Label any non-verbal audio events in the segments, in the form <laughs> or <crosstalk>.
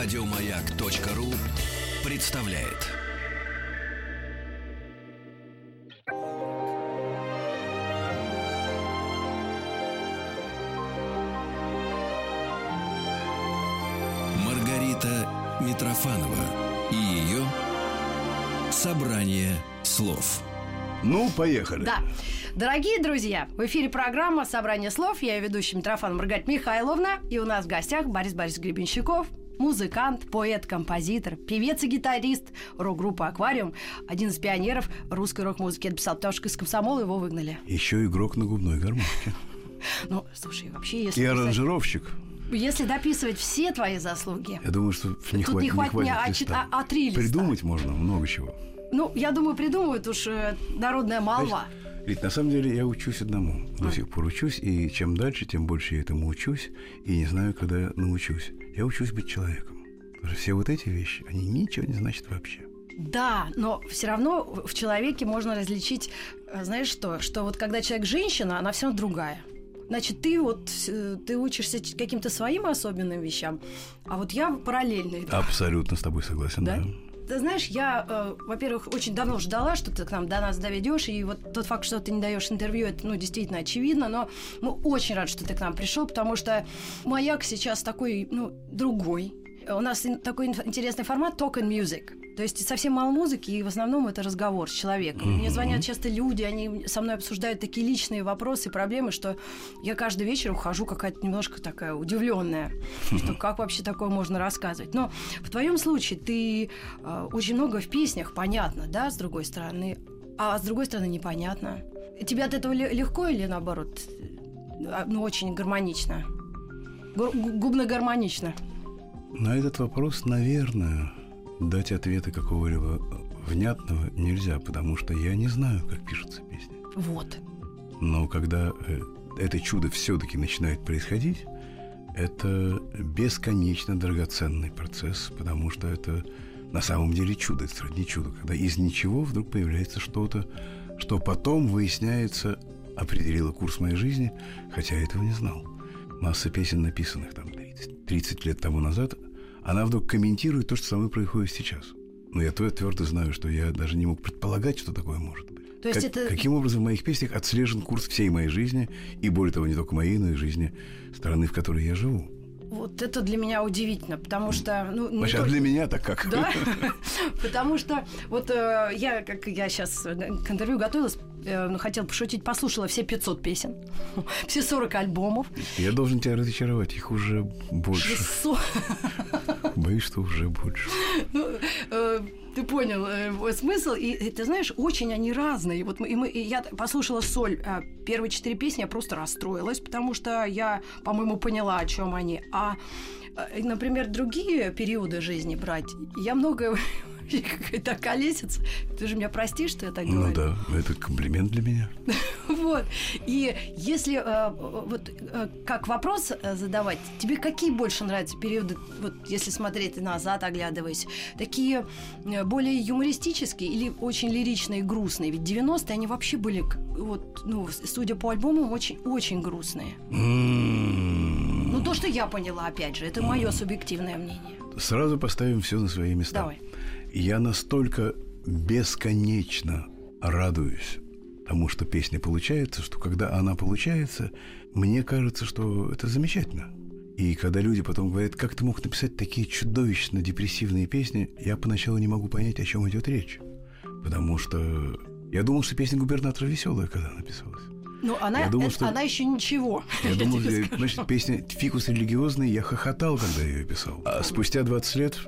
Радиомаяк.ру представляет. Маргарита Митрофанова и ее собрание слов. Ну, поехали. Да. Дорогие друзья, в эфире программа «Собрание слов». Я ее ведущая Митрофан Маргарита Михайловна. И у нас в гостях Борис Борис Гребенщиков, музыкант, поэт, композитор, певец и гитарист рок-группы «Аквариум», один из пионеров русской рок-музыки. Я написал, потому что из комсомола его выгнали. Еще игрок на губной гармошке. <laughs> Ну, слушай, вообще, если... И аранжировщик. Если дописывать все твои заслуги, Я думаю, что не, Тут хватит, не хватит мне хватит А4, листа. а- А3 листа. Придумать можно много чего. ну, я думаю, придумывают уж э, народная молва. Ведь на самом деле я учусь одному. До сих пор учусь, и чем дальше, тем больше я этому учусь, и не знаю, когда я научусь. Я учусь быть человеком. Потому что все вот эти вещи, они ничего не значат вообще. Да, но все равно в человеке можно различить, э, знаешь что, что вот когда человек женщина, она все равно другая. Значит, ты вот э, ты учишься каким-то своим особенным вещам, а вот я параллельно. Абсолютно с тобой согласен, Да? да. Ты знаешь, я, э, во-первых, очень давно ждала, что ты к нам до нас доведешь, и вот тот факт, что ты не даешь интервью, это, ну, действительно очевидно, но мы очень рады, что ты к нам пришел, потому что маяк сейчас такой, ну, другой. У нас такой интересный формат talk and music. То есть совсем мало музыки, и в основном это разговор с человеком. Мне звонят часто люди, они со мной обсуждают такие личные вопросы, проблемы, что я каждый вечер ухожу какая-то немножко такая удивленная, что как вообще такое можно рассказывать. Но в твоем случае ты э, очень много в песнях, понятно, да, с другой стороны, а с другой стороны непонятно. Тебе от этого ле- легко или наоборот, э, ну, очень гармонично? Гу- гу- Губно гармонично. На этот вопрос, наверное, дать ответа какого-либо внятного нельзя, потому что я не знаю, как пишутся песни. Вот. Но когда э, это чудо все-таки начинает происходить, это бесконечно драгоценный процесс, потому что это на самом деле чудо, это сродни чуду, когда из ничего вдруг появляется что-то, что потом, выясняется, определило курс моей жизни, хотя я этого не знал. Масса песен, написанных там 30, 30 лет тому назад, она вдруг комментирует то, что со мной происходит сейчас. Но я твердо знаю, что я даже не мог предполагать, что такое может быть. То есть Как- это- Каким образом в моих песнях отслежен курс всей моей жизни, и более того, не только моей, но и жизни страны, в которой я живу. Вот это для меня удивительно, потому что... Ну, не Значит, а только- для меня так как? Да, <laughs> потому что вот э, я, как я сейчас к интервью готовилась, э, хотела пошутить, послушала все 500 песен, <laughs> все 40 альбомов, Я должен тебя разочаровать, их уже больше. 600... <laughs> Боюсь, что уже больше. Ну, э, ты понял э, смысл, и, и ты знаешь, очень они разные. Вот мы, и мы, и я послушала соль э, первые четыре песни, я просто расстроилась, потому что я, по-моему, поняла, о чем они. А, э, например, другие периоды жизни брать, я много какая-то колесица. Ты же меня простишь, что я так Ну говорю? да, это комплимент для меня. <laughs> Вот. И если э, вот э, как вопрос э, задавать, тебе какие больше нравятся периоды, вот если смотреть назад, оглядываясь, такие более юмористические или очень лиричные, грустные? Ведь 90-е они вообще были, вот, ну, судя по альбомам, очень-очень грустные. Ну, то, что я поняла, опять же, это мое субъективное мнение. Сразу поставим все на свои места. Давай. Я настолько бесконечно радуюсь тому, что песня получается, что когда она получается, мне кажется, что это замечательно. И когда люди потом говорят, как ты мог написать такие чудовищно депрессивные песни, я поначалу не могу понять, о чем идет речь. Потому что я думал, что песня губернатора веселая, когда написалась. Ну, она, Я думал, это- что- она еще ничего. Я думал, тебе э, значит, песня «Фикус религиозный» я хохотал, когда я ее писал. А спустя 20 лет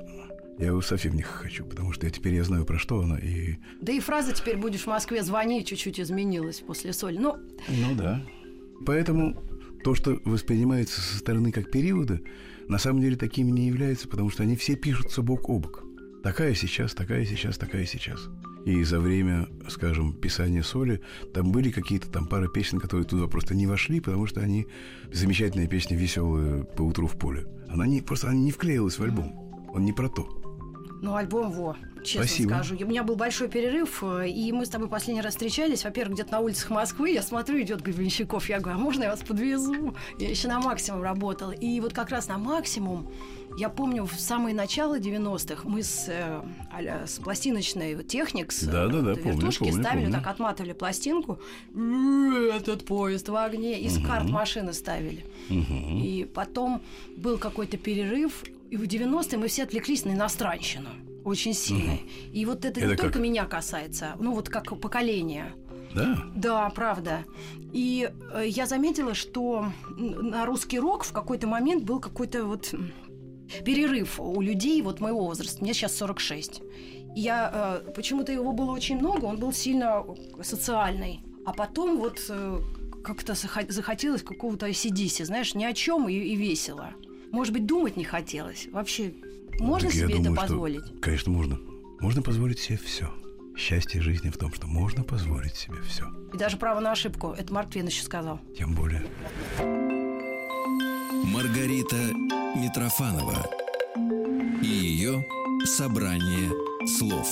я его совсем не хохочу, потому что я теперь я знаю, про что она, и... Да и фраза «теперь будешь в Москве, звони» чуть-чуть изменилась после соли. Ну, Ну да. Поэтому то, что воспринимается со стороны как периоды, на самом деле такими не являются, потому что они все пишутся бок о бок. Такая сейчас, такая сейчас, такая сейчас. И за время, скажем, писания соли, там были какие-то там пара песен, которые туда просто не вошли, потому что они замечательная песня веселая по утру в поле. Она не просто она не вклеилась в альбом. Он не про то. Ну, альбом во, честно Спасибо. скажу. У меня был большой перерыв, э, и мы с тобой последний раз встречались. Во-первых, где-то на улицах Москвы. Я смотрю, идет Гребенщиков. Я говорю, а можно я вас подвезу? Я еще на максимум работала. И вот как раз на максимум я помню, в самое начало 90-х мы с, э, а-ля, с пластиночной техник, с э, помню, вертушки помню, ставили, помню. так отматывали пластинку. «Э, Этот поезд в огне. Из карт машины ставили. И потом был какой-то перерыв, и в 90-е мы все отвлеклись на иностранщину. Очень сильно. И вот это, не Это только как? меня касается, ну вот как поколение. Да? Да, правда. И э, я заметила, что на русский рок в какой-то момент был какой-то вот перерыв у людей вот моего возраста. Мне сейчас 46. И Я э, почему-то его было очень много, он был сильно социальный. А потом вот э, как-то захо- захотелось какого-то ACDC, знаешь, ни о чем и, и весело. Может быть, думать не хотелось. Вообще, можно Так я себе думаю, это что- позволить? Конечно, можно. Можно позволить себе все. Счастье жизни в том, что можно позволить себе все. И даже право на ошибку. Это Марк Твен еще сказал. Тем более. Маргарита Митрофанова и ее собрание слов.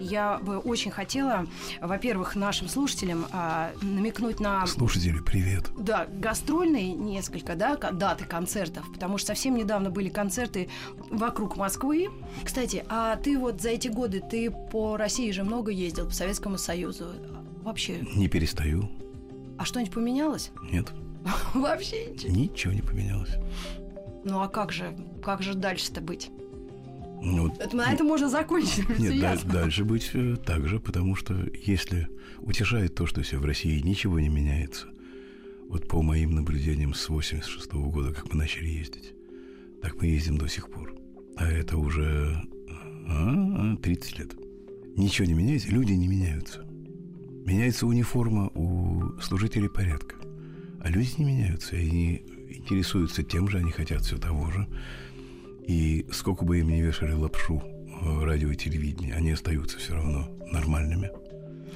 Я бы очень хотела, во-первых, нашим слушателям а, намекнуть на Слушатели, привет. да, гастрольные несколько да, даты концертов, потому что совсем недавно были концерты вокруг Москвы. Кстати, а ты вот за эти годы, ты по России же много ездил, по Советскому Союзу. Вообще, Не перестаю. а что-нибудь поменялось? Нет, <laughs> Вообще ничего. ничего не поменялось. Ну а как же, как же дальше-то быть? Ну, Это, на этом можно закончить. <laughs> Нет, да- дальше быть э, так же, потому что если утешает то, что все в России ничего не меняется, вот по моим наблюдениям с 86 года, как мы начали ездить, так мы ездим до сих пор. А это уже а, 30 лет. Ничего не меняется, люди не меняются. Меняется униформа у служителей порядка. А люди не меняются, и они интересуются тем же, они хотят все того же. И сколько бы им ни вешали лапшу э, радио и телевидение, они остаются все равно нормальными.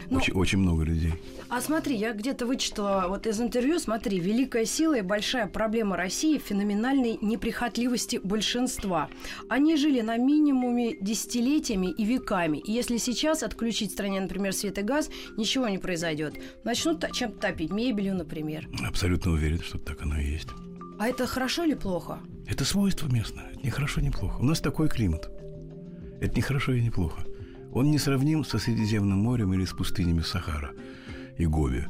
Ну, очень, очень много людей. А смотри, я где-то вычитала вот из интервью, смотри, великая сила и большая проблема России в феноменальной неприхотливости большинства. Они жили на минимуме десятилетиями и веками. И если сейчас отключить в стране, например, свет и газ, ничего не произойдет. Начнут чем-то топить, мебелью, например. Абсолютно уверен, что так оно и есть. А это хорошо или плохо? Это свойство местное. Это не хорошо, не плохо. У нас такой климат. Это не хорошо и не плохо. Он не сравним со Средиземным морем или с пустынями Сахара и Гоби.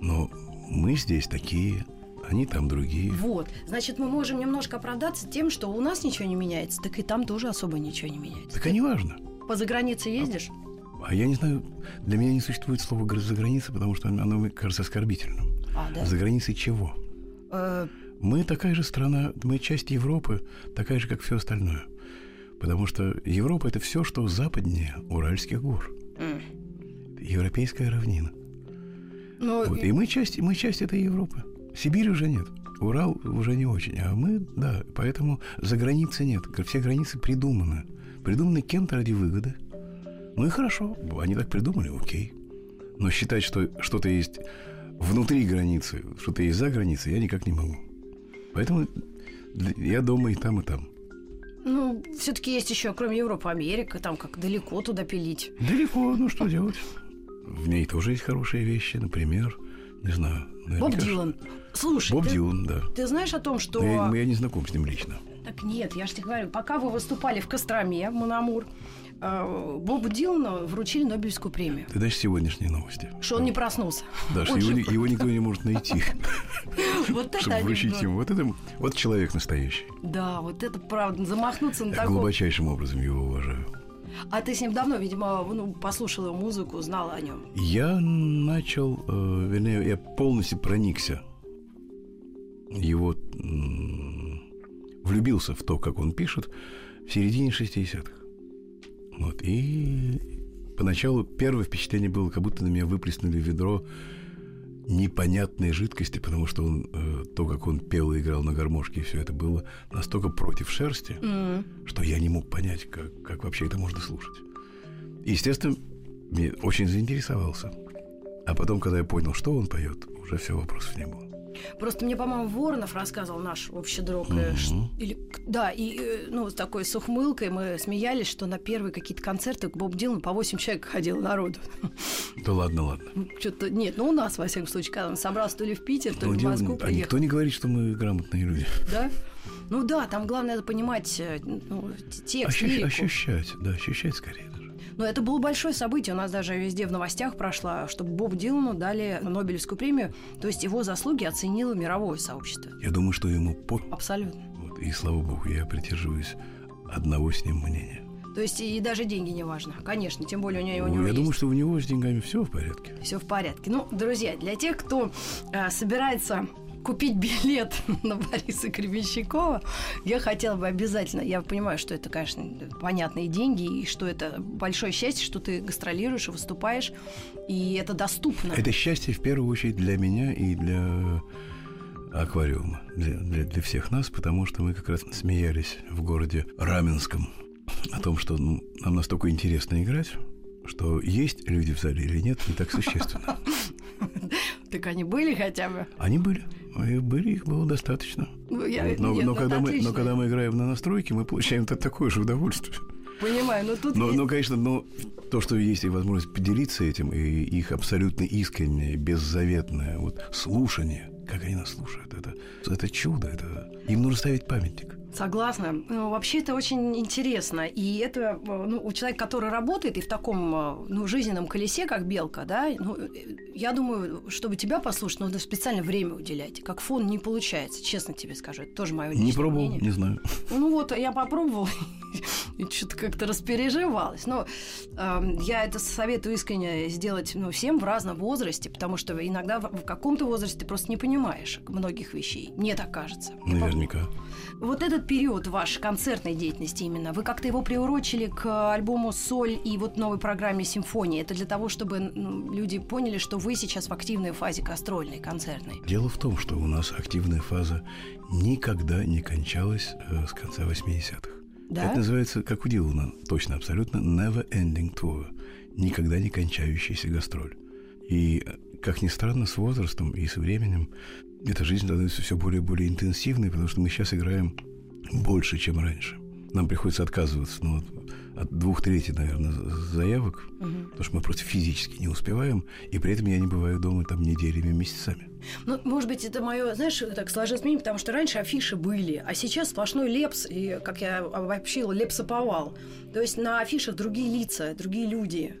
Но мы здесь такие, они там другие. Вот. Значит, мы можем немножко оправдаться тем, что у нас ничего не меняется, так и там тоже особо ничего не меняется. Так а не важно. По загранице ездишь? А я не знаю, для меня не существует слова «гра- «за границей», потому что оно мне кажется оскорбительным. А, да? За границей чего? Э, Мы такая же страна, мы часть Европы, такая же, как все остальное. Потому что Европа – это все, что западнее Уральских гор. м. Европейская равнина. ну, Вот. И мы часть, мы часть этой Европы. Сибирь уже нет. Урал уже не очень. А мы, да, поэтому за границы нет. Все границы придуманы. Придуманы кем-то ради выгоды. Ну и хорошо. Они так придумали, окей. Но считать, что что-то есть внутри границы, что-то есть за границей, я никак не могу. Поэтому я дома и там, и там. Ну, все-таки есть еще, кроме Европы, Америка, там как далеко туда пилить. Далеко, ну что делать? В ней тоже есть хорошие вещи, например, не знаю. Боб Дилан. Слушай, Боб ты, Дилан, да. ты знаешь о том, что... Я, я не знаком с ним лично. Так нет, я же тебе говорю, пока вы выступали в Костроме, в Монамур, э, Бобу Дилану вручили Нобелевскую премию. Ты даже сегодняшние новости. Что он не проснулся. Да, что его, его никто не может найти, <laughs> Вот это чтобы вручить ему. Вот это вот человек настоящий. Да, вот это правда. Замахнуться на такого. глубочайшим образом его уважаю. А ты с ним давно, видимо, ну, послушал его музыку, знал о нем. Я начал, э, вернее, я полностью проникся его, м, влюбился в то, как он пишет, в середине 60-х. Вот, и поначалу первое впечатление было, как будто на меня выплеснули ведро непонятной жидкости, потому что он, э, то, как он пел и играл на гармошке, и все это было настолько против шерсти, М. что я не мог понять, как, как вообще это можно слушать. И, естественно, мне очень заинтересовался. А потом, когда я понял, что он поет, уже все вопросов не было. Просто мне, по-моему, Воронов рассказывал наш общий друг. Ш- или, да, и э, ну, с такой с ухмылкой мы смеялись, что на первые какие-то концерты к Боб Дилану по 8 человек ходило народу. Да ладно, ладно. Что-то нет, ну у нас, во всяком случае, когда он собрался то ли в Питер, то Ну, ли в Москву а приехал. никто не говорит, что мы грамотные люди. Да? Ну да, там главное это понимать э, ну, текст, Ощущ- ощущать, да, ощущать скорее даже. Но это было большое событие. У нас даже везде в новостях прошло, что Боб Дилану дали Нобелевскую премию. То есть его заслуги оценило мировое сообщество. Я думаю, что ему по... Абсолютно. Вот, и слава богу, я придерживаюсь одного с ним мнения. То есть и даже деньги не важно. Конечно, тем более у него, у Ну, него я есть. думаю, что у него с деньгами все в порядке. Все в порядке. Ну, друзья, для тех, кто э, собирается купить билет <laughs> на Бориса Гребенщикова, я хотела бы обязательно, я понимаю, что это, конечно, понятные деньги, и что это большое счастье, что ты гастролируешь и выступаешь, и это доступно. Это счастье в первую очередь для меня и для аквариума, для, для, для всех нас, потому что мы как раз смеялись в городе Раменском о том, что ну, нам настолько интересно играть, что есть люди в зале или нет, не так существенно. <laughs> <laughs> Так они были хотя бы? Они были. И были, их было достаточно. Ну, я- но, нет, но ну, когда мы, но когда мы играем на настройке, мы получаем та- такое же удовольствие. Понимаю, но тут Но, есть- но, конечно, но то, что есть и возможность поделиться этим, и их абсолютно искреннее, беззаветное вот слушание, как они нас слушают, это, это чудо, это им нужно ставить памятник. Согласна. Ну, вообще это очень интересно. И это э, ну, у человека, который работает и в таком э, ну, жизненном колесе, как белка, да, ну, э, я думаю, чтобы тебя послушать, нужно специально время уделять. Как фон не получается, честно тебе скажу. Это тоже мое Не пробовал, мнение. не знаю. Ну вот, я попробовала <laughs> и что-то как-то распереживалась. Но эм, я это советую искренне сделать ну, всем в разном возрасте, потому что иногда в, в каком-то возрасте ты просто не понимаешь многих вещей. Мне так кажется. Наверняка. Вот этот период вашей концертной деятельности именно, вы как-то его приурочили к альбому «Соль» и вот новой программе «Симфония». Это для того, чтобы люди поняли, что вы сейчас в активной фазе гастрольной, концертной. Дело в том, что у нас активная фаза никогда не кончалась э, с конца 80-х. Да? Это называется, как у Дилана, точно, абсолютно never ending tour. Никогда не кончающаяся гастроль. И, э, как ни странно, с возрастом и со временем эта жизнь становится все более и более интенсивной, потому что мы сейчас играем больше, чем раньше. Нам приходится отказываться ну, вот от двух третей, наверное, заявок, Мгм. потому что мы просто физически не успеваем, и при этом я не бываю дома там неделями, месяцами. Ну, может быть, это мое, знаешь, так сложилось мнение, потому что раньше афиши были, а сейчас сплошной лепс, и, как я обобщила, лепсоповал. То есть на афишах другие лица, другие люди.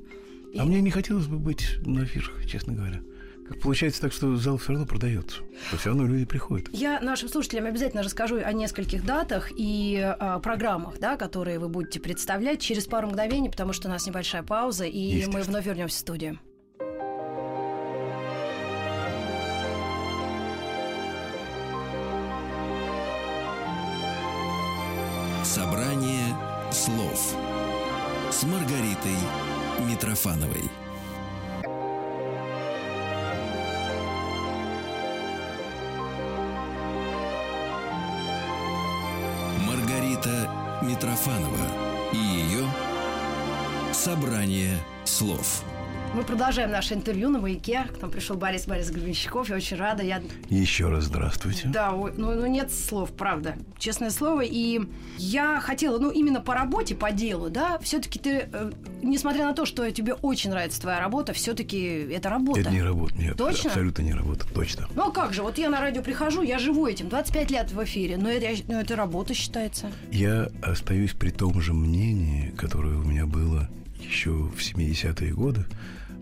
И- А мне не хотелось бы быть на афишах, честно говоря. Как получается так, что зал все равно продается. Но все равно люди приходят. Я нашим слушателям обязательно расскажу о нескольких датах и э, программах, да, которые вы будете представлять через пару мгновений, потому что у нас небольшая пауза, и мы вновь вернемся в студию. Собрание слов с Маргаритой Митрофановой. Митрофанова и ее собрание слов. Мы продолжаем наше интервью на «Маяке». К нам пришел Борис Борис Гребенщиков. Я очень рада. Я... Еще раз здравствуйте. Да, ну, ну нет слов, правда. Честное слово. И я хотела, ну, именно по работе, по делу, да, все-таки ты, э, несмотря на то, что тебе очень нравится твоя работа, все-таки это работа. Это не работа. Нет, Точно? абсолютно не работа. Точно. Ну а как же, вот я на радио прихожу, я живу этим, 25 лет в эфире, но это, ну, это работа считается. Я остаюсь при том же мнении, которое у меня было еще в 70-е годы,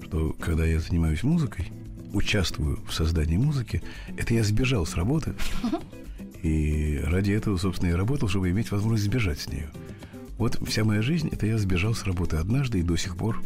что когда я занимаюсь музыкой, участвую в создании музыки, это я сбежал с работы. И ради этого, собственно, и работал, чтобы иметь возможность сбежать с нее. Вот вся моя жизнь, это я сбежал с работы однажды и до сих пор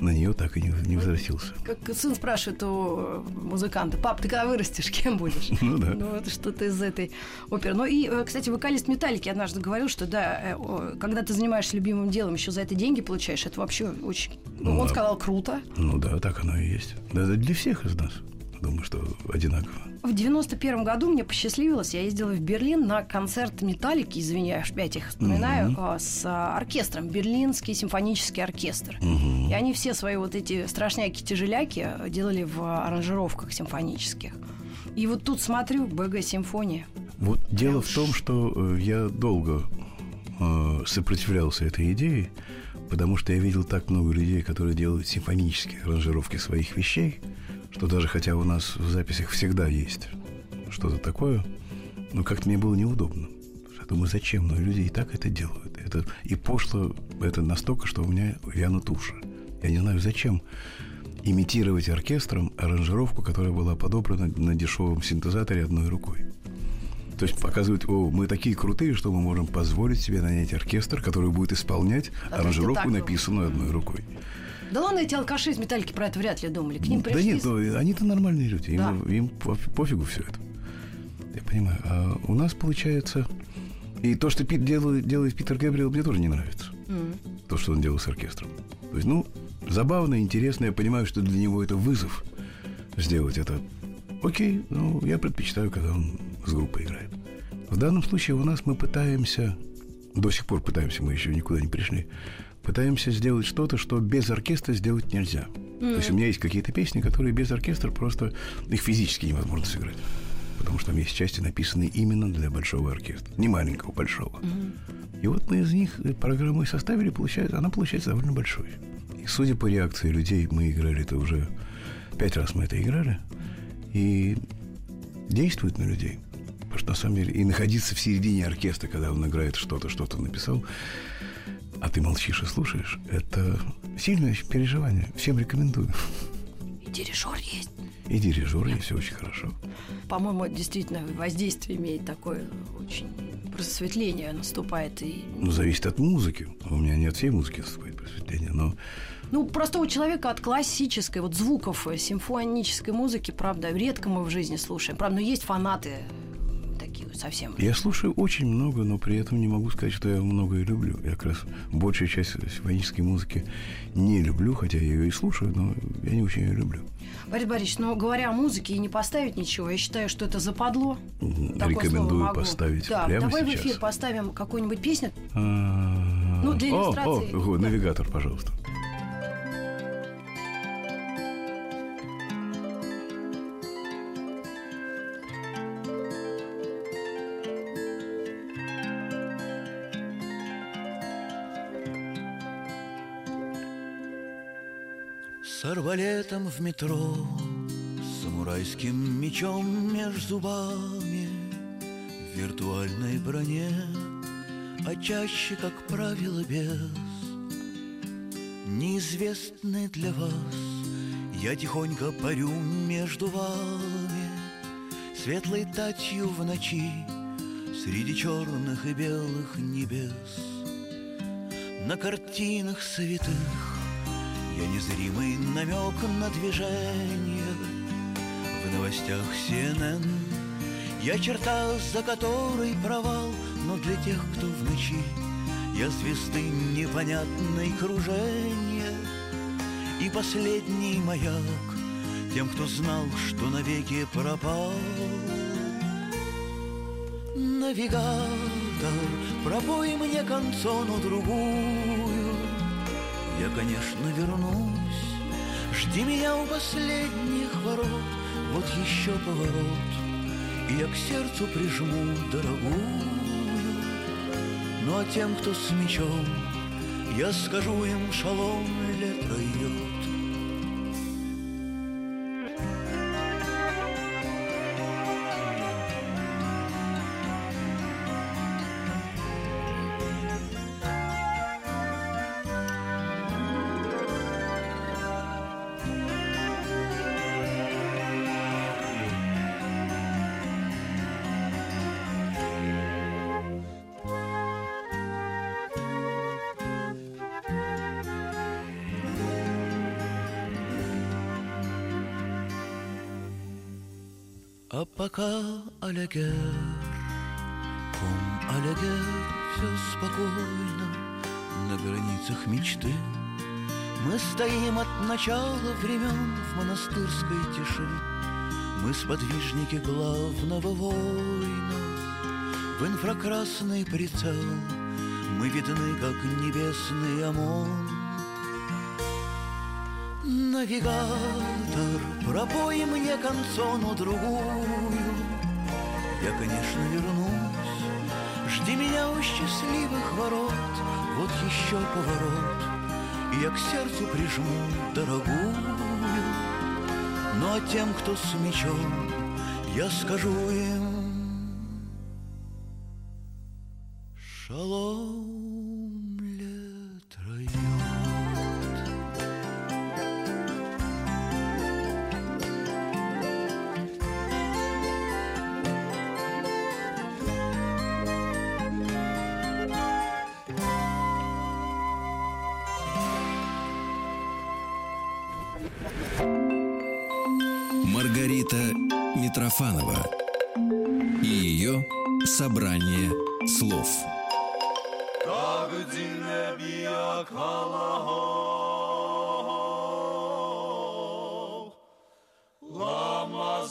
на нее так и не, не возвратился. Как сын спрашивает у э, музыканта, пап, ты когда вырастешь, <laughs> кем будешь? Ну да. Ну, это что-то из этой оперы. Ну и, э, кстати, вокалист Металлики однажды говорил, что да, э, когда ты занимаешься любимым делом, еще за это деньги получаешь, это вообще очень... Ну, Ну, он а- сказал, круто. Ну да, так оно и есть. Да, это для всех из нас. Думаю, что одинаково. В 91 году мне посчастливилось, я ездила в Берлин на концерт Металлики, извиняюсь, опять их вспоминаю, а, с а, оркестром, Берлинский симфонический оркестр. И они все свои вот эти страшняки-тяжеляки делали в аранжировках симфонических. И вот тут смотрю, БГ симфония. Вот дело в том, что э, я долго э, сопротивлялся этой идее, потому что я видел так много людей, которые делают симфонические аранжировки своих вещей, что даже хотя у нас в записях всегда есть что-то такое, но как-то мне было неудобно. Я думаю, зачем? Но люди и так это делают. Это, и пошло это настолько, что у меня вянут уши. Я не знаю, зачем имитировать оркестром аранжировку, которая была подобрана на дешевом синтезаторе одной рукой. То есть показывают, о, мы такие крутые, что мы можем позволить себе нанять оркестр, который будет исполнять а аранжировку, написанную одной рукой. Да ладно, эти алкаши из металлики про это вряд ли думали. К ним пришли... Да нет, ну, они-то нормальные люди. Им, да. им пофигу все это. Я понимаю. А у нас получается... И то, что Пит делает, делает Питер Габриэл, мне тоже не нравится. Mm. То, что он делал с оркестром. То есть, ну, забавно, интересно. Я понимаю, что для него это вызов сделать это. Окей, ну, я предпочитаю, когда он с группой играет. В данном случае у нас мы пытаемся, до сих пор пытаемся, мы еще никуда не пришли, пытаемся сделать что-то, что без оркестра сделать нельзя. Mm-hmm. То есть у меня есть какие-то песни, которые без оркестра просто их физически невозможно сыграть. Потому что там есть части, написанные именно для большого оркестра. Не маленького, большого. Mm-hmm. И вот мы из них программу и составили, получается, она получается довольно большой. И судя по реакции людей, мы играли это уже пять раз мы это играли. И действует на людей. Потому что на самом деле и находиться в середине оркестра, когда он играет что-то, что-то написал, а ты молчишь и слушаешь, это сильное переживание. Всем рекомендую. И дирижер есть. И дирижер есть, все очень хорошо. По-моему, действительно воздействие имеет такое очень просветление наступает. И... Ну, зависит от музыки. У меня не от всей музыки наступает просветление, но ну, просто у человека от классической, вот звуков э, симфонической музыки, правда, редко мы в жизни слушаем. Правда, но есть фанаты совсем. Я слушаю очень много, но при этом не могу сказать, что я многое люблю. Я как раз большую часть симфонической музыки не люблю, хотя я ее и слушаю, но я не очень ее люблю. Борис Борисович, но говоря о музыке и не поставить ничего, я считаю, что это западло. Рекомендую поставить да, прямо давай сейчас. в эфир поставим какую-нибудь песню. Ну, для иллюстрации. О, о, навигатор, пожалуйста. Арбалетом в метро, Самурайским мечом меж зубами, В виртуальной броне, а чаще, как правило, без. Неизвестный для вас, я тихонько парю между вами, Светлой татью в ночи, среди черных и белых небес. На картинах святых я незримый намек на движение. В новостях CNN Я черта, за которой провал Но для тех, кто в ночи Я звезды непонятной кружения. И последний маяк Тем, кто знал, что навеки пропал. Навигатор, пробой мне концону другую я, конечно, вернусь. Жди меня у последних ворот. Вот еще поворот. И я к сердцу прижму дорогую. Ну а тем, кто с мечом Я скажу им шалом Алягер, ком Алягер, все спокойно на границах мечты. Мы стоим от начала времен в монастырской тиши. Мы сподвижники главного воина, В инфракрасный прицел Мы видны, как небесный ОМОН. Навигатор, пропой мне концону другую Я, конечно, вернусь. Жди меня у счастливых ворот. Вот еще поворот. И я к сердцу прижму дорогую. Ну а тем, кто с мечом Я скажу им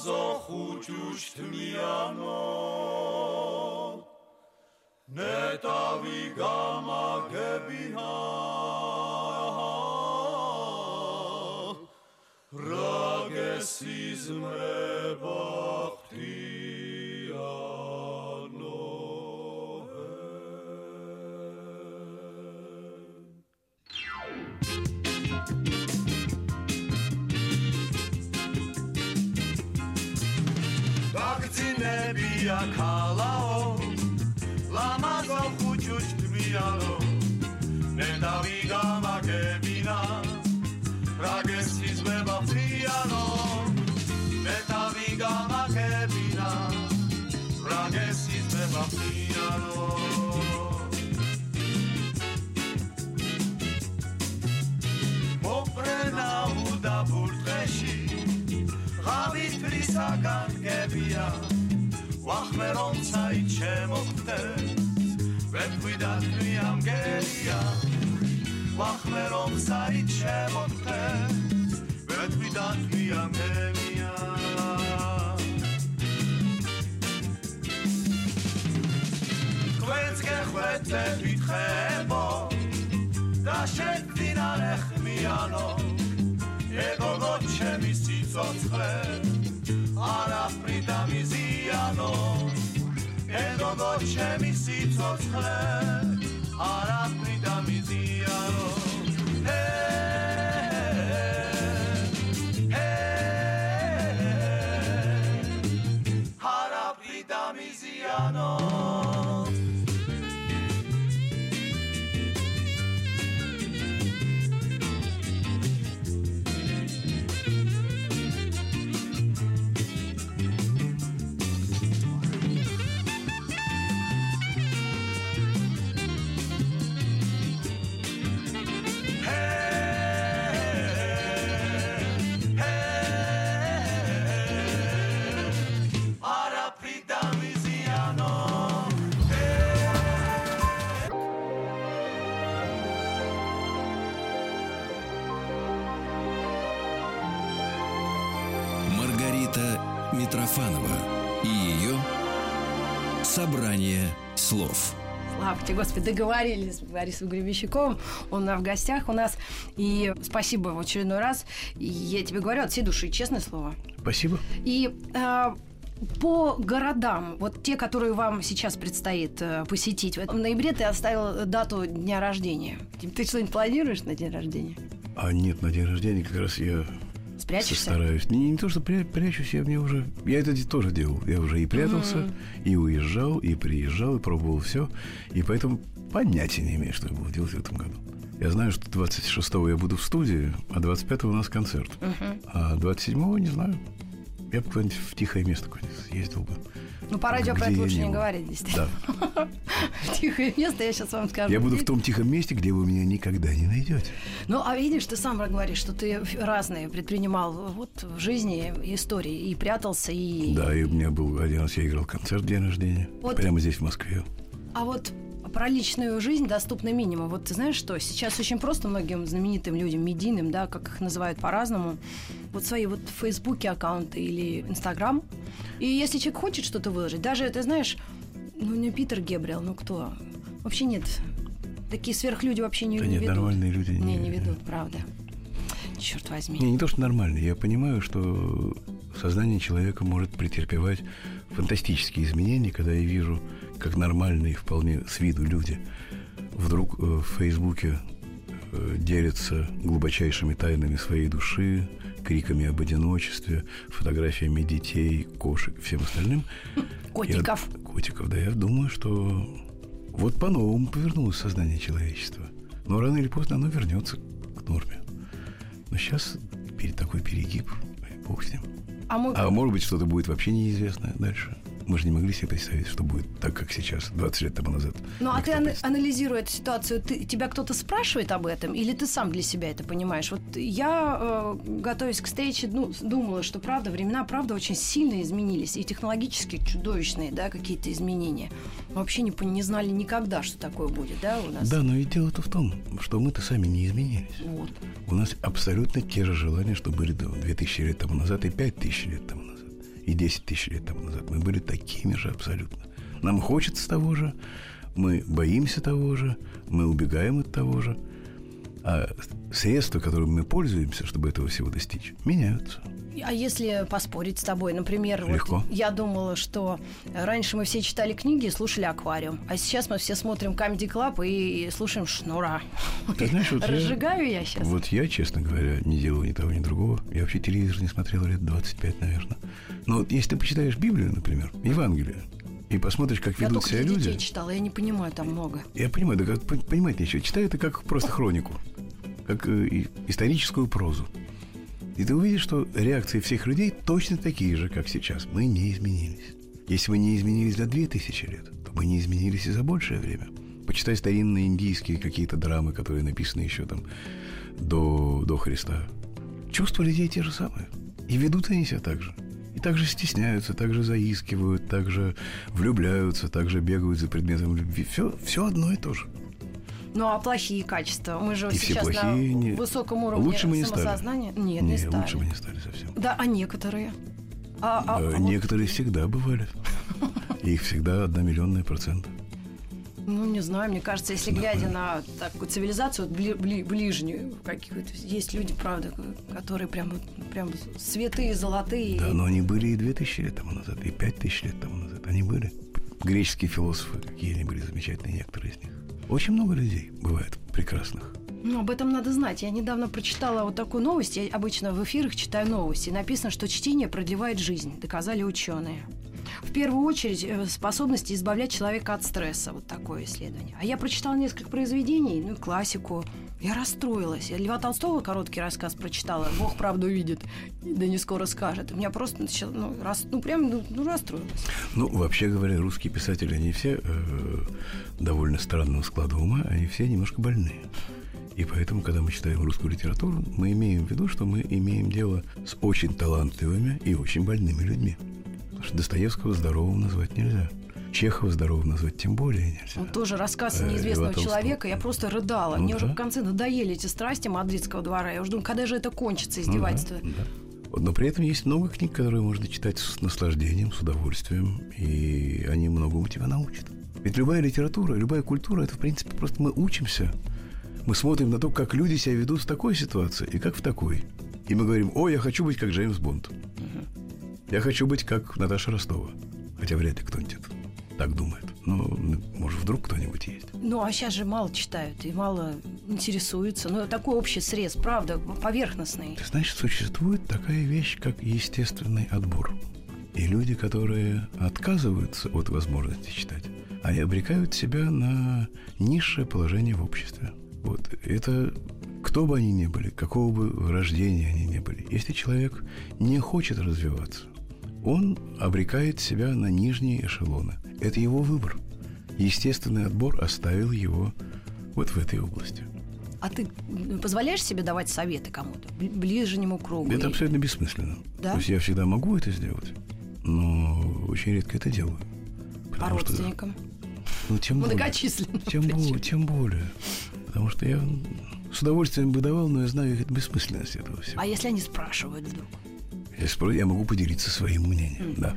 ზო ხუჭუშ თმიანო ნეტავი გამაგებინა რა გესიზმრება საით შემოთე ვეთვიდან გვიამემია ყვენს გეხვეთებით ხებო და შეგდინარე ხმიანო ეგოგო ჩემი სიცოცხლე არაფრიდა მიზიანო. ეგოგო ჩემი სიცოცხლე Славьте, Господи, договорились с Борисом Гребенщиковым. Он в гостях у нас. И спасибо в очередной раз. И я тебе говорю от всей души, честное слово. Спасибо. И э, по городам, вот те, которые вам сейчас предстоит э, посетить, в ноябре ты оставил дату дня рождения. Ты что-нибудь планируешь на день рождения? А нет, на день рождения как раз я Спрячешься? стараюсь. Не, не то, что пря- прячусь, я мне уже... Я это тоже делал. Я уже и прятался, и уезжал, и приезжал, и пробовал все. И поэтому понятия не имею, что я буду делать в этом году. Я знаю, что 26-го я буду в студии, а 25-го у нас концерт. А 27-го не знаю. Я бы куда-нибудь в тихое место куда-нибудь съездил бы. Ну, по радио про это лучше не говорить, действительно. Да. В <laughs> тихое место я сейчас вам скажу. Я буду в том тихом месте, где вы меня никогда не найдете. Ну, а видишь, ты сам говоришь, что ты разные предпринимал вот в жизни истории. И прятался, и... Да, и у меня был один раз я играл концерт день рождения. Вот. Прямо здесь, в Москве. А вот про личную жизнь доступный минимум. Вот ты знаешь что? Сейчас очень просто многим знаменитым людям, медийным, да, как их называют по-разному, вот свои вот в Фейсбуке аккаунты или Инстаграм. И если человек хочет что-то выложить, даже, ты знаешь, ну не Питер Гебриэл, ну кто? Вообще нет. Такие сверхлюди вообще не Да нет, ведут. нормальные люди не- Не, не ведут, правда. черт возьми. Не, не то, что нормально. Я понимаю, что сознание человека может претерпевать фантастические изменения, когда я вижу, как нормальные вполне с виду люди вдруг э, в Фейсбуке э, делятся глубочайшими тайнами своей души, криками об одиночестве, фотографиями детей, кошек, всем остальным. <laughs> Котиков. Я, котиков, да. Я думаю, что вот по-новому повернулось сознание человечества. Но рано или поздно оно вернется к норме. Но сейчас перед такой перегиб, бог с ним. А, мы... а может быть, что-то будет вообще неизвестное дальше. Мы же не могли себе представить, что будет так, как сейчас, 20 лет тому назад. Ну, а ты ан- анализируя эту ситуацию, ты, тебя кто-то спрашивает об этом, или ты сам для себя это понимаешь? Вот я, э, готовясь к встрече, ну, думала, что правда, времена, правда, очень сильно изменились, и технологически чудовищные, да, какие-то изменения. Мы вообще не, не знали никогда, что такое будет, да, у нас? Да, но ведь дело-то в том, что мы-то сами не изменились. Вот. У нас абсолютно те же желания, что были 2000 лет тому назад и 5000 лет тому назад и 10 тысяч лет тому назад. Мы были такими же абсолютно. Нам хочется того же, мы боимся того же, мы убегаем от того же. А средства, которыми мы пользуемся, чтобы этого всего достичь, меняются. А если поспорить с тобой, например, Легко. Вот я думала, что раньше мы все читали книги и слушали аквариум, а сейчас мы все смотрим Comedy Club и слушаем Шнура. Ты знаешь, вот Разжигаю я, я сейчас. Вот я, честно говоря, не делаю ни того, ни другого. Я вообще телевизор не смотрел лет 25, наверное. Но вот если ты почитаешь Библию, например, Евангелие, и посмотришь, как ведут я себя только люди. Я читала, я не понимаю, там много. Я понимаю, да как понимать нечего. Читаю это как просто хронику, как э, историческую прозу. И ты увидишь, что реакции всех людей точно такие же, как сейчас. Мы не изменились. Если мы не изменились за две тысячи лет, то мы не изменились и за большее время. Почитай старинные индийские какие-то драмы, которые написаны еще там до, до Христа. Чувства людей те же самые. И ведут они себя так же. И также стесняются, также заискивают, также влюбляются, также бегают за предметом любви. Все, все одно и то же. Ну а плохие качества? Мы же И сейчас плохие на не- высоком уровне Лучше мы не стали. самосознания. Нет, не, не, стали. лучше мы не стали совсем. Да, а некоторые? А, а- а вот, Некоторые <laughs> всегда бывали. Их всегда одна миллионная процента. ну, не знаю, мне кажется, если глядя на такую цивилизацию вот бли- бли- ближнюю, какие-то, есть люди, правда, которые прям, вот- прям святые, золотые. Да, но они были и 2000 лет тому назад, и 5000 лет тому назад. Они были. Греческие философы, какие они были замечательные, некоторые из них. Очень много людей бывает прекрасных. Ну, об этом надо знать. Я недавно прочитала вот такую новость. Я обычно в эфирах читаю новости. Написано, что чтение продлевает жизнь. Доказали ученые. В первую очередь, э, способность избавлять человека от стресса. Вот такое исследование. А я прочитала несколько произведений, ну, и классику. Я расстроилась. Я Льва Толстого короткий рассказ прочитала. Бог правду видит. Да не скоро скажет. У меня просто начало, ну, рас, ну прям ну, ну, расстроилась. Ну, вообще говоря, русские писатели, они все э, довольно странного склада ума, они все немножко больные. И поэтому, когда мы читаем русскую литературу, мы имеем в виду, что мы имеем дело с очень талантливыми и очень больными людьми. Что Достоевского здоровым назвать нельзя. Чехова здоровым назвать тем более нельзя. Вот тоже рассказ Э, неизвестного человека. Я просто рыдала. Ну Мне уже да. в конце надоели эти страсти мадридского двора. Я уже думаю, когда же это кончится, Ну да, издевательство? да. Но при этом есть много книг, которые можно читать с наслаждением, с удовольствием, и они многому тебя научат. Ведь любая литература, любая культура, это, в принципе, просто мы учимся. Мы смотрим на то, как люди себя ведут в такой ситуации и как в такой. И мы говорим, о, я хочу быть как Джеймс Бонд. Я хочу быть как Наташа Ростова. Хотя вряд ли кто-нибудь так думает. Ну, может, вдруг кто-нибудь есть. Ну, а сейчас же мало читают и мало интересуются. Ну, такой общий срез, правда, поверхностный. Ты знаешь, существует такая вещь, как естественный отбор. И люди, которые отказываются от возможности читать, они обрекают себя на низшее положение в обществе. Вот. Это кто бы они ни были, какого бы рождения они ни были. Если человек не хочет развиваться, он обрекает себя на нижние эшелоны. Это его выбор. Естественный отбор оставил его вот в этой области. А ты позволяешь себе давать советы кому-то? Бли- Ближнему кругу? Это абсолютно бессмысленно. Да? То есть я всегда могу это сделать, но очень редко это делаю. А Потому что- родственникам? ну, тем более. Многочисленным. Тем, бо- причем. тем более. Потому что я с удовольствием бы давал, но я знаю их бессмысленность этого всего. А если они спрашивают вдруг? Спро- я могу поделиться своим мнением, да.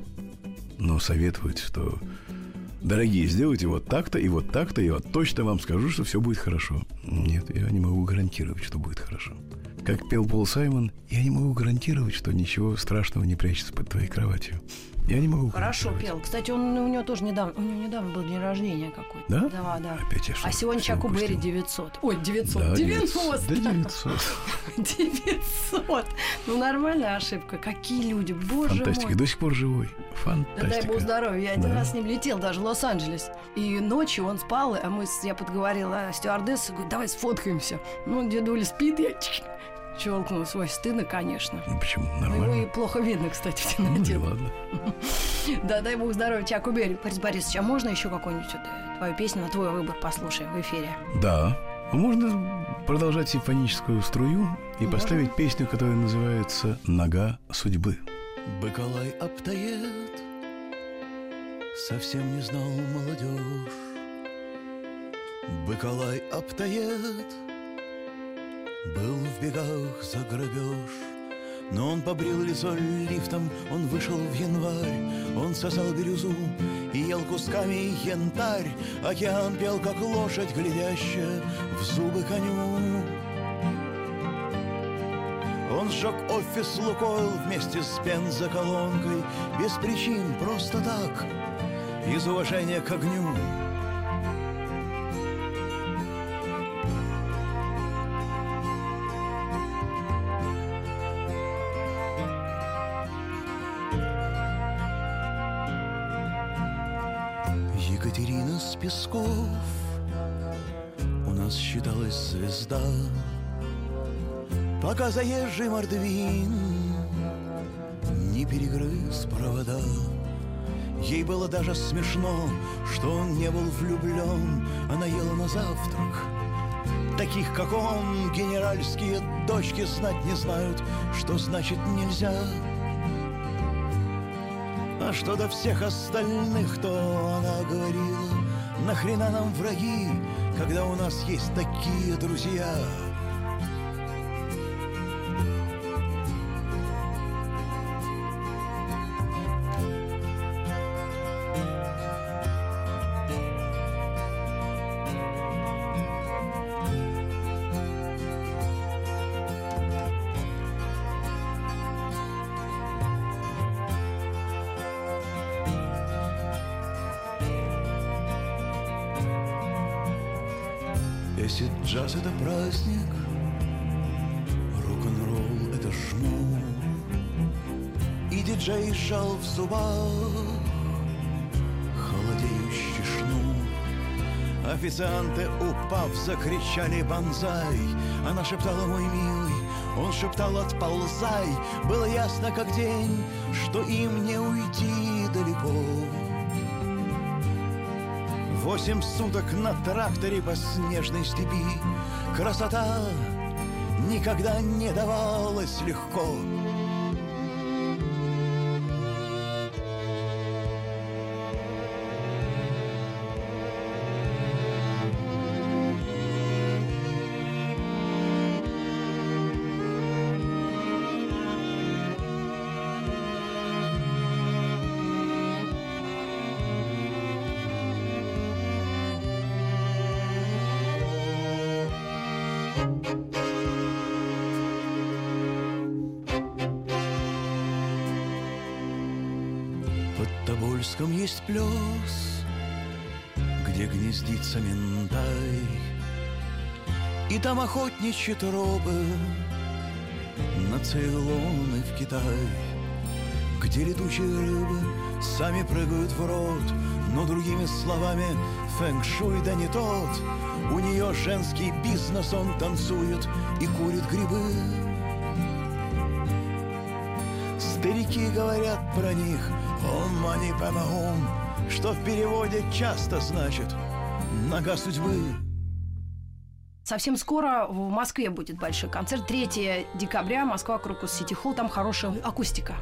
Но советовать, что дорогие, сделайте вот так-то и вот так-то, и вот точно вам скажу, что все будет хорошо. Нет, я не могу гарантировать, что будет хорошо. как пел Пол Саймон, я не могу гарантировать, что ничего страшного не прячется под твоей кроватью. Я не могу Хорошо пел. Кстати, он у него тоже недавно, у него недавно был день рождения какой-то. Да? Да, да. Опять я А что-то сегодня Чаку Берри упустил. 900. Ой, 900. Да, 90. Да, 900. 900. <laughs> Ну, нормальная ошибка. Какие люди, боже Фантастика. мой. До сих пор живой. Да дай Фантастика. бог здоровья. Я один Да. раз с ним летел даже в Лос-Анджелес. И ночью он спал, а мы, я подговорила стюардессу, говорю, давай сфоткаемся. Ну, дедуля спит, я чик, щелкнула свой. Стыдно, конечно. Ну почему? Ну, его и Нормально. плохо видно, кстати, в <laughs> Ну, темноте. ладно. Да, дай бог здоровья, Чаку Берри. Борис Борисович, а можно еще какую-нибудь э, твою песню на твой выбор послушаем в эфире? Да. Можно продолжать симфоническую струю и Можно. поставить песню, которая называется «Нога судьбы». Бакалай обтает, совсем не знал молодежь. Бакалай обтает, был в бегах за грабеж. Но он побрил лицо лифтом, он вышел в январь, он сосал бирюзу и ел кусками янтарь. Океан пел, как лошадь, глядящая в зубы коню. Он сжег офис Лукойл вместе с бензоколонкой Без причин, просто так, из уважения к огню звезда. Пока заезжий мордвин Не перегрыз провода. Ей было даже смешно, что он не был влюблен Она ела на завтрак Таких, как он, генеральские дочки знать не знают Что значит нельзя А что до всех остальных, то она говорила Нахрена нам враги, когда у нас есть такие друзья зубах холодеющий шнур. Официанты, упав, закричали «Бонзай!» Она шептала «Мой милый!» Он шептал «Отползай!» Было ясно, как день, что им не уйти далеко. Восемь суток на тракторе по снежной степи Красота никогда не давалась легко Под Тобольском есть плес, где гнездится ментай, И там охотничьи тропы на Цейлон в Китай, Где летучие рыбы сами прыгают в рот, Но другими словами фэнг-шуй да не тот. У нее женский бизнес, он танцует и курит грибы. Старики говорят про них «Ом мани пэмаум», что в переводе часто значит «нога судьбы». Совсем скоро в Москве будет большой концерт. 3 декабря, Москва, Крокус Сити Холл. Там хорошая акустика.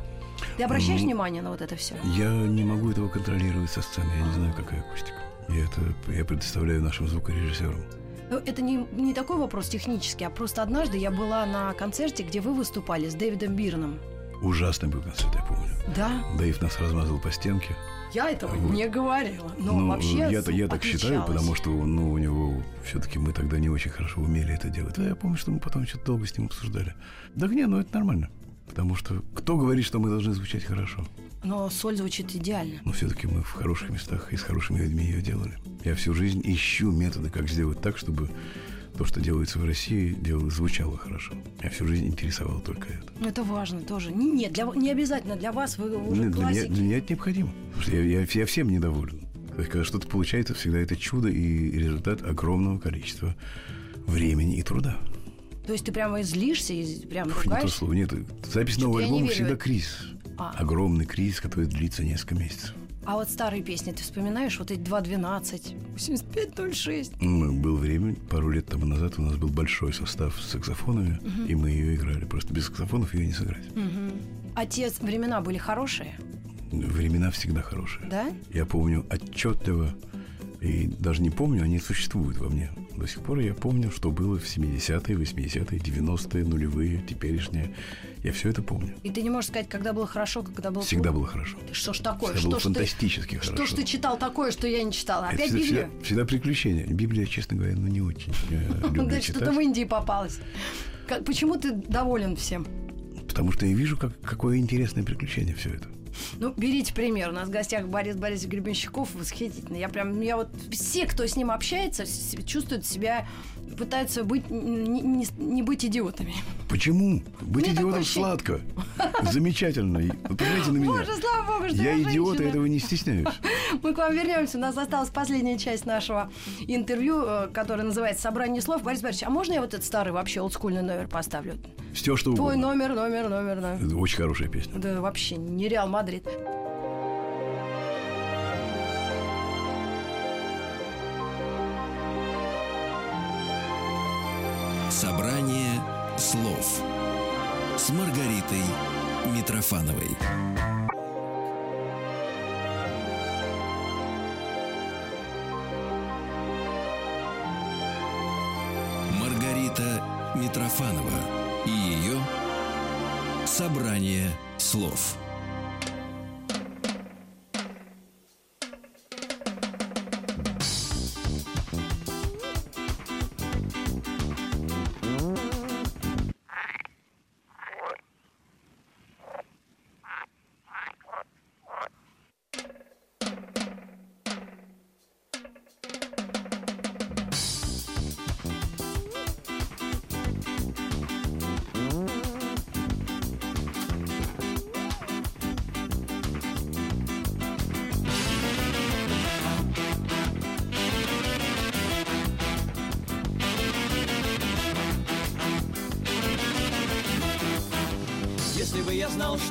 Ты обращаешь Ну, внимание на вот это все? Я не могу этого контролировать со сцены. Я не знаю, какая акустика. И это я предоставляю нашим звукорежиссерам. Ну, Это не, не такой вопрос технический, а просто однажды я была на концерте, где вы выступали с Дэвидом Бирном. Ужасный был концерт, я помню. Да, Дэйв нас размазал по стенке. я этого не говорила. Но ну, вообще я, я так считаю, потому что ну, у него все-таки мы тогда не очень хорошо умели это делать. Да, я помню, что мы потом что-то долго с ним обсуждали. Да не, ну это нормально. Потому что кто говорит, что мы должны звучать хорошо? Но соль звучит идеально. Но все-таки мы в хороших местах и с хорошими людьми ее делали. Я всю жизнь ищу методы, как сделать так, чтобы то, что делается в России, делалось, звучало хорошо. Я всю жизнь интересовал только это. Ну, Это важно тоже. Не, нет, для, не обязательно для вас, вы уже Нет, для, меня, классики. для меня это необходимо. Потому что я, я- я всем недоволен. То есть, когда что-то получается, всегда это чудо и результат огромного количества времени и труда. То есть ты прямо злишься и прямо Фу, не то слово. Нет, запись Что-то нового не альбома в всегда кризис. А. Огромный кризис, который длится несколько месяцев. А вот старые песни ты вспоминаешь? Вот эти 2.12, 85.06. Ну, Было время, пару лет тому назад у нас был большой состав с саксофонами, и мы ее играли. Просто без саксофонов ее не сыграть. А те времена были хорошие, Времена всегда хорошие. да? Я помню отчетливо, и даже не помню, они существуют во мне. До сих пор я помню, что было в 70-е, 80-е, 90-е, нулевые, теперешние. Я все это помню. И ты не можешь сказать, когда было хорошо, когда было Всегда плохо? было хорошо. Что ж такое? Всегда что было ж ты- фантастически Что хорошо. ж ты читал такое, что я не читала? Это Опять всегда, Библию? всегда, всегда приключения. Библия, честно говоря, ну не очень э, <laughs> Да, что-то в Индии попалось. Почему ты доволен всем? Потому что я вижу, как, какое интересное приключение все это. Ну, берите пример. У нас в гостях Борис Борисович Гребенщиков. Восхитительно. Я прям, я вот все, кто с ним общается, чувствуют себя, пытаются быть, не, не- не быть идиотами. Почему? Быть Мне идиотом сладко. Замечательно. Посмотрите на <laughs> меня. Боже, слава богу, что Я я идиот, и женщина. этого не стесняюсь. <laughs> Мы к вам вернемся. У нас осталась последняя часть нашего интервью, э, которое называется «Собрание слов». Борис Борисович, а можно я вот этот старый вообще олдскульный номер поставлю? Все, что Твой угодно. номер, номер, номер, номер. Это очень хорошая песня. Да вообще не Реал Мадрид. Собрание слов с Маргаритой Митрофановой. Маргарита Митрофанова и ее собрание слов.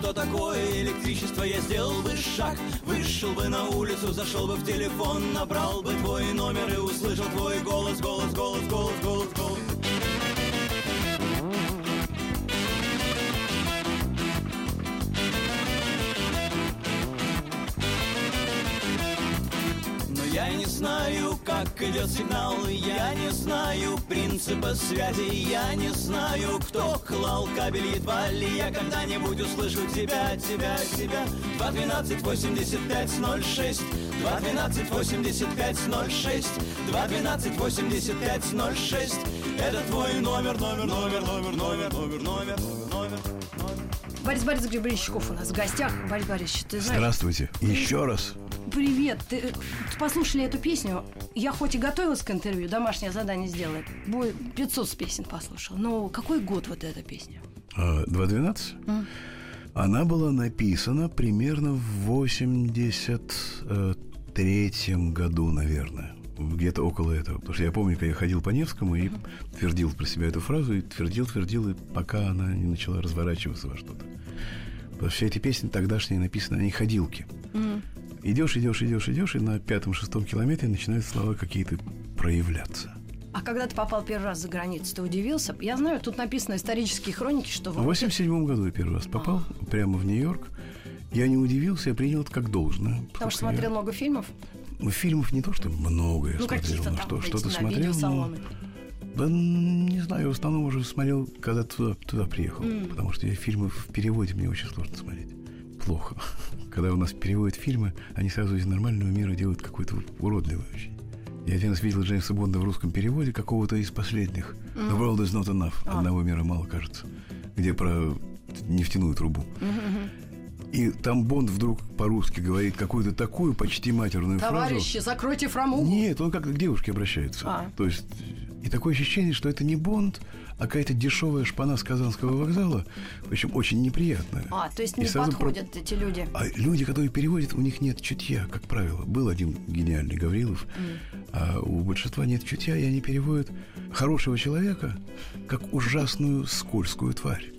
Что такое электричество, я сделал бы шаг. Вышел бы на улицу, зашел бы в телефон Набрал бы твой номер и услышал твой голос Голос, голос, голос, голос, голос. Но я не знаю, как идет сигнал Я не знаю принципа связи Я не знаю, кто клал кабель Едва ли я когда-нибудь услышу тебя, тебя, тебя 212 85 06 212 85 06 212 85 06 Это твой номер, номер, номер, номер, номер, номер, номер, номер, номер Борис Борисович Гребенщиков у нас в гостях. Борис Борисович, ты знаешь... Здравствуйте. Еще раз. Привет. Ты, ты послушали эту песню? Я хоть и готовилась к интервью, домашнее задание сделала. Бой 500 с песен послушала. Но какой год вот эта песня? А, 2.12? Она была написана примерно в 83 году, наверное. Где-то около этого. Потому что я помню, как я ходил по Невскому и твердил про себя эту фразу, и твердил, твердил, и пока она не начала разворачиваться во что-то. Потому что все эти песни тогдашние написаны, они ходилки. Идешь, идешь, идешь, идешь, и на пятом-шестом километре начинают слова какие-то проявляться. А когда ты попал первый раз за границу, ты удивился? Я знаю, тут написано исторические хроники, что... В 87 году я первый раз попал прямо в Нью-Йорк. Я не удивился, я принял это как должное. Потому что я- смотрел много фильмов. Ну, фильмов не то, что много я Ну, смотрел, но что, что-то смотрел. но. Да не знаю, в основном уже смотрел, когда туда, туда приехал. Потому что я фильмы в переводе мне очень сложно смотреть. Плохо. Когда у нас переводят фильмы, они сразу из нормального мира делают какой-то уродливый очень. Я один раз видел Джеймса Бонда в русском переводе, какого-то из последних. The World is not enough. Одного мира мало, кажется. Где про нефтяную трубу. И там Бонд вдруг по-русски говорит какую-то такую почти матерную фразу. Товарищи, закройте фрамугу. Нет, он как-то к девушке обращается. А. То есть, и такое ощущение, что это не Бонд, а какая-то дешевая шпана с Казанского вокзала, причем очень неприятная. А, то есть не сразу про- подходят эти люди. А люди, которые переводят, у них нет чутья, как правило. Был один гениальный Гаврилов, а у большинства нет чутья, и они переводят хорошего человека как ужасную скользкую тварь.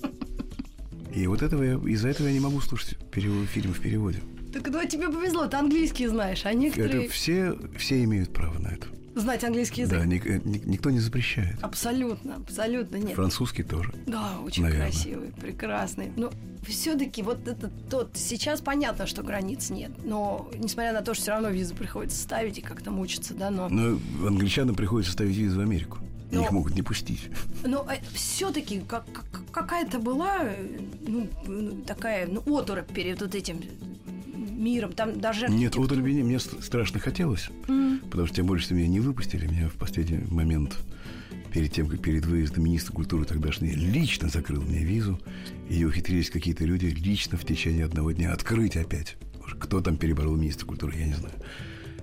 И вот этого я, из-за этого я не могу слушать перевод, фильм в переводе. Так ну тебе повезло, ты английский знаешь, а некоторые Это все, все имеют право на это. Знать английский язык. Да, ник- э, ник- никто не запрещает. Абсолютно, абсолютно нет. Французский тоже. Да, очень Наверное. красивый, прекрасный. Но все-таки вот это тот. Сейчас понятно, что границ нет. Но несмотря на то, что все равно визу приходится ставить и как-то мучиться, да, но. Но англичанам приходится ставить визу в Америку. Но- Их могут не пустить. Но все-таки как, как- какая-то была э, ну, такая ну, оторопь перед вот этим миром. Там даже Нет, вот мне, мне ст- страшно хотелось, потому что тем больше, что меня не выпустили, меня в последний момент, перед тем, как перед выездом министр культуры тогдашний лично закрыл мне визу, и ухитрились какие-то люди лично в течение одного дня открыть опять. Кто там переборол министра культуры, я не знаю.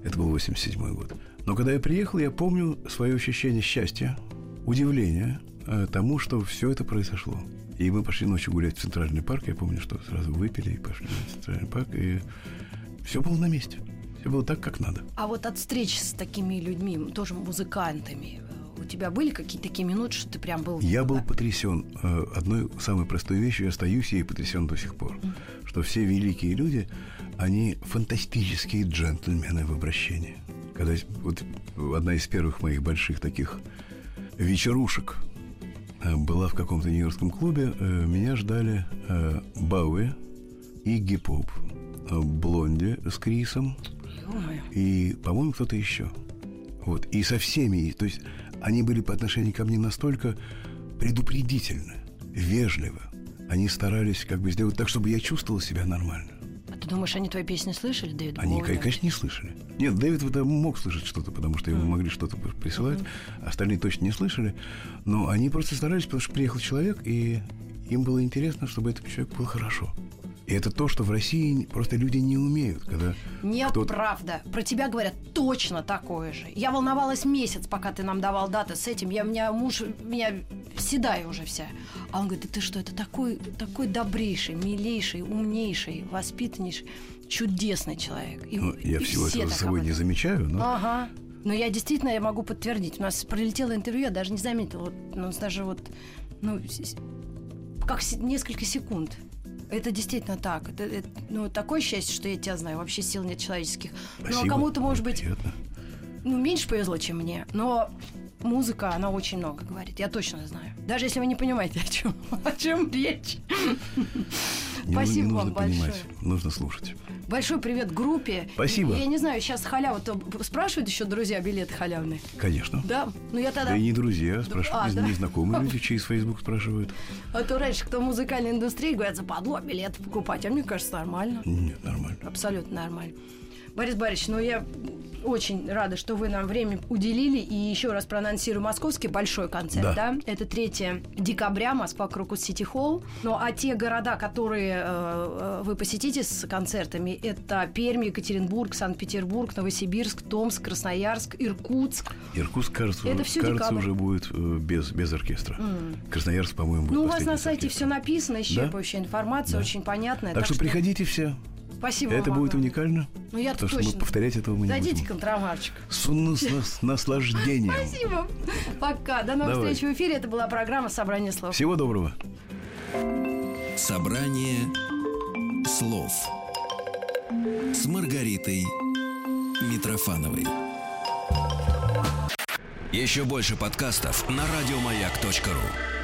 Это был 87 год. Но когда я приехал, я помню свое ощущение счастья, удивления э, тому, что все это произошло. И мы пошли ночью гулять в Центральный парк. Я помню, что сразу выпили и пошли в Центральный парк. И все было на месте. Все было так, как надо. А вот от встреч с такими людьми, тоже музыкантами, э, у тебя были какие-то такие минуты, что ты прям был... Я был потрясен э, одной самой простой вещью, и остаюсь ей потрясен до сих пор, что все великие люди, они фантастические джентльмены в обращении. Когда вот одна из первых моих больших таких вечерушек была в каком-то нью-йоркском клубе, э, меня ждали э, Бауи, Игги Поп, э, Блонди с Крисом, и, по-моему, кто-то еще. Вот. И со всеми. и- То есть они были по отношению ко мне настолько предупредительны, вежливы. Они старались как бы сделать так, чтобы я чувствовал себя нормально. Ты думаешь, они твои песни слышали, Дэвид Они, Боуи? конечно, не слышали. Нет, Дэвид вот, э, мог слышать что-то, потому что ему могли что-то присылать. Остальные точно не слышали. Но они просто старались, потому что приехал человек, и им было интересно, чтобы этот человек был хорошо. И это то, что в России просто люди не умеют, когда кто-то... Неправда. Про тебя говорят точно такое же. Я волновалась месяц, пока ты нам давал даты с этим. Я, у меня муж, меня седая уже вся. А он говорит, да ты что, это такой, такой добрейший, милейший, умнейший, воспитаннейший, чудесный человек. И, Ну, я и всего все этого за собой об не замечаю, но... Ага. Но я действительно я могу подтвердить. У нас пролетело интервью, я даже не заметила. Вот, у нас даже вот, ну, как несколько секунд. Это действительно так. Это, это, ну, такое счастье, что я тебя знаю. Вообще сил нет человеческих. Ну, а Спасибо. кому-то, может быть, Приятно. ну, меньше повезло, чем мне. Но музыка, она очень много говорит. Я точно знаю. Даже если вы не понимаете, о чем, <laughs> о чем речь. Спасибо не вам нужно понимать, большое. нужно слушать. Большой привет группе. Спасибо. Я не знаю, сейчас халяву то спрашивают еще друзья билеты халявные. Конечно. Да, ну я тогда... Да и не друзья, спрашивают, А, не- да? незнакомые люди через Facebook спрашивают. А то раньше кто в музыкальной индустрии говорят, западло билеты покупать. А мне кажется, нормально. Нет, нормально. Абсолютно нормально. Борис Борисович, ну я очень рада, что вы нам время уделили. И еще раз проанонсирую московский большой концерт. Да. Да. Это 3 декабря, Москва, Крокус Сити Холл. Ну а те города, которые э, э, вы посетите с концертами, это Пермь, Екатеринбург, Санкт-Петербург, Новосибирск, Томск, Красноярск, Иркутск. Иркутск, кажется, Это всё кажется декабрь. уже будет э, без, без оркестра. Красноярск, по-моему, будет Ну, у вас на сайте все написано, исчерпывающая информация, Да. очень понятная. Так что приходите все. Спасибо Это вам будет уникально. Ну, я потому что точно. мы повторять этого мы не Дадите будем. контрамарчик. С, с- с наслаждением. Спасибо. Пока. До новых Давай. встреч в эфире. Это была программа «Собрание слов». Всего доброго. Собрание слов с Маргаритой Митрофановой. Еще больше подкастов на радиомаяк.ру.